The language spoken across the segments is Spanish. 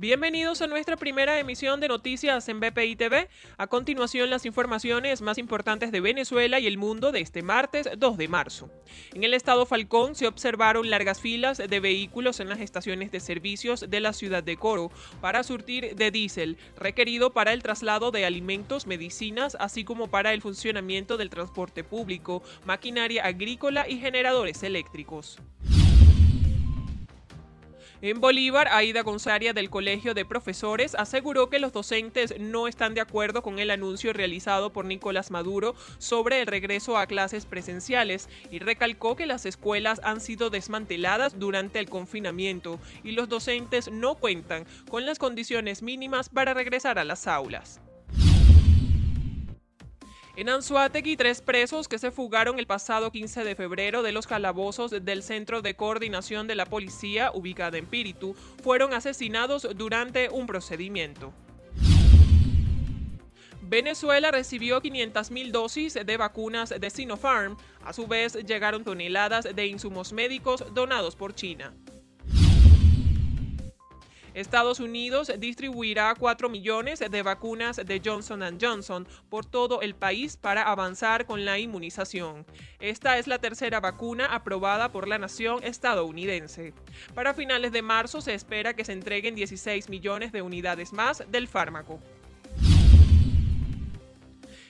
Bienvenidos a nuestra primera emisión de noticias en BPI TV. A continuación, las informaciones más importantes de Venezuela y el mundo de este martes 2 de marzo. En el estado Falcón se observaron largas filas de vehículos en las estaciones de servicios de la ciudad de Coro para surtir de diésel, requerido para el traslado de alimentos, medicinas, así como para el funcionamiento del transporte público, maquinaria agrícola y generadores eléctricos. En Bolívar, Aida Gonzaria del Colegio de Profesores aseguró que los docentes no están de acuerdo con el anuncio realizado por Nicolás Maduro sobre el regreso a clases presenciales y recalcó que las escuelas han sido desmanteladas durante el confinamiento y los docentes no cuentan con las condiciones mínimas para regresar a las aulas. En Anzuategui, tres presos que se fugaron el pasado 15 de febrero de los calabozos del Centro de Coordinación de la Policía, ubicada en Píritu, fueron asesinados durante un procedimiento. Venezuela recibió 500.000 dosis de vacunas de Sinopharm. A su vez, llegaron toneladas de insumos médicos donados por China. Estados Unidos distribuirá 4 millones de vacunas de Johnson Johnson por todo el país para avanzar con la inmunización. Esta es la tercera vacuna aprobada por la nación estadounidense. Para finales de marzo se espera que se entreguen 16 millones de unidades más del fármaco.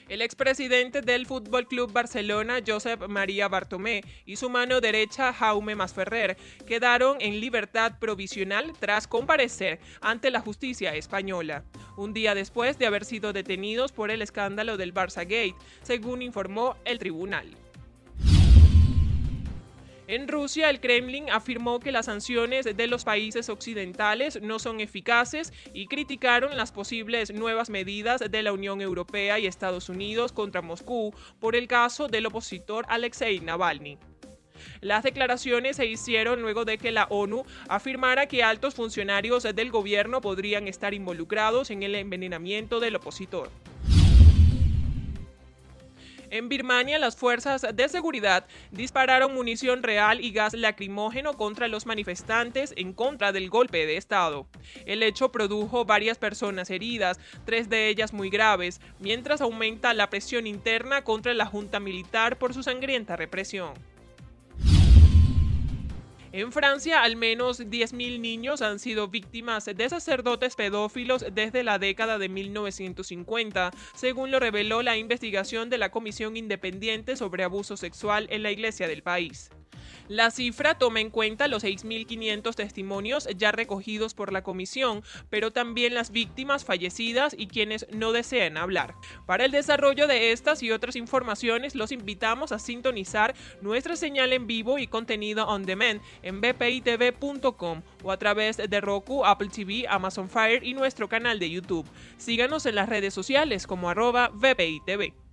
El expresidente del Fútbol Club Barcelona, Josep María Bartomé, y su mano derecha, Jaume Masferrer, quedaron en libertad provisional tras comparecer ante la justicia española, un día después de haber sido detenidos por el escándalo del Barça Gate, según informó el tribunal. En Rusia, el Kremlin afirmó que las sanciones de los países occidentales no son eficaces y criticaron las posibles nuevas medidas de la Unión Europea y Estados Unidos contra Moscú por el caso del opositor Alexei Navalny. Las declaraciones se hicieron luego de que la ONU afirmara que altos funcionarios del gobierno podrían estar involucrados en el envenenamiento del opositor. En Birmania, las fuerzas de seguridad dispararon munición real y gas lacrimógeno contra los manifestantes en contra del golpe de Estado. El hecho produjo varias personas heridas, tres de ellas muy graves, mientras aumenta la presión interna contra la junta militar por su sangrienta represión. En Francia, al menos 10.000 niños han sido víctimas de sacerdotes pedófilos desde la década de 1950, según lo reveló la investigación de la Comisión Independiente sobre Abuso Sexual en la Iglesia del país. La cifra toma en cuenta los 6.500 testimonios ya recogidos por la comisión, pero también las víctimas fallecidas y quienes no desean hablar. Para el desarrollo de estas y otras informaciones, los invitamos a sintonizar nuestra señal en vivo y contenido on demand en bpitv.com o a través de Roku, Apple TV, Amazon Fire y nuestro canal de YouTube. Síganos en las redes sociales como arroba bpitv.